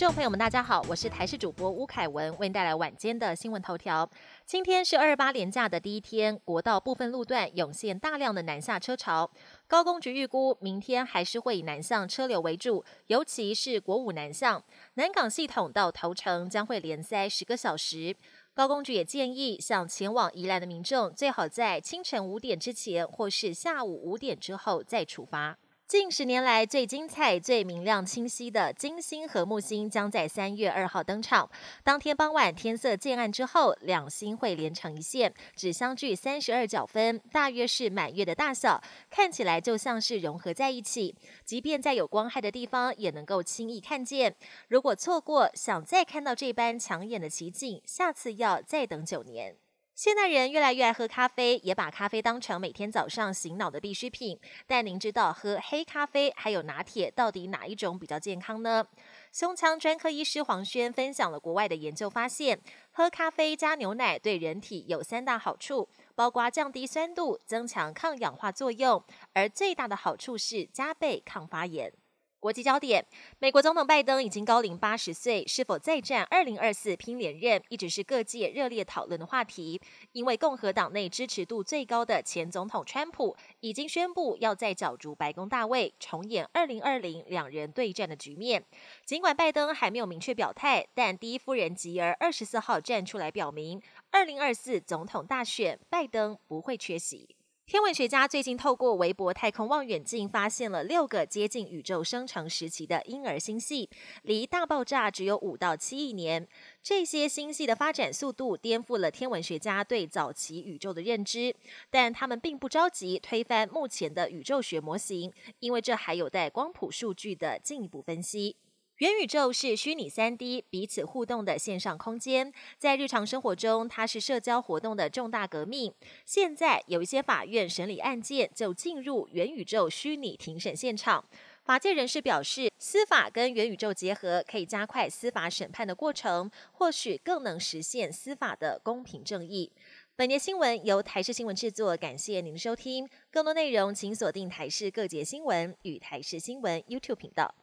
众朋友们，大家好，我是台视主播吴凯文，为您带来晚间的新闻头条。今天是二八连假的第一天，国道部分路段涌现大量的南下车潮。高工局预估，明天还是会以南向车流为主，尤其是国五南向，南港系统到头城将会连塞十个小时。高工局也建议，想前往宜兰的民众，最好在清晨五点之前，或是下午五点之后再出发。近十年来最精彩、最明亮、清晰的金星和木星将在三月二号登场。当天傍晚天色渐暗之后，两星会连成一线，只相距三十二角分，大约是满月的大小，看起来就像是融合在一起。即便在有光害的地方，也能够轻易看见。如果错过，想再看到这般抢眼的奇景，下次要再等九年。现代人越来越爱喝咖啡，也把咖啡当成每天早上醒脑的必需品。但您知道喝黑咖啡还有拿铁到底哪一种比较健康呢？胸腔专科医师黄轩分享了国外的研究发现，喝咖啡加牛奶对人体有三大好处，包括降低酸度、增强抗氧化作用，而最大的好处是加倍抗发炎。国际焦点：美国总统拜登已经高龄八十岁，是否再战二零二四拼连任，一直是各界热烈讨论的话题。因为共和党内支持度最高的前总统川普已经宣布要在角逐白宫大位，重演二零二零两人对战的局面。尽管拜登还没有明确表态，但第一夫人吉尔二十四号站出来表明，二零二四总统大选，拜登不会缺席。天文学家最近透过微波太空望远镜，发现了六个接近宇宙生成时期的婴儿星系，离大爆炸只有五到七亿年。这些星系的发展速度颠覆了天文学家对早期宇宙的认知，但他们并不着急推翻目前的宇宙学模型，因为这还有待光谱数据的进一步分析。元宇宙是虚拟三 D 彼此互动的线上空间，在日常生活中，它是社交活动的重大革命。现在有一些法院审理案件就进入元宇宙虚拟庭审现场。法界人士表示，司法跟元宇宙结合，可以加快司法审判的过程，或许更能实现司法的公平正义。本节新闻由台视新闻制作，感谢您的收听。更多内容请锁定台视各节新闻与台视新闻 YouTube 频道。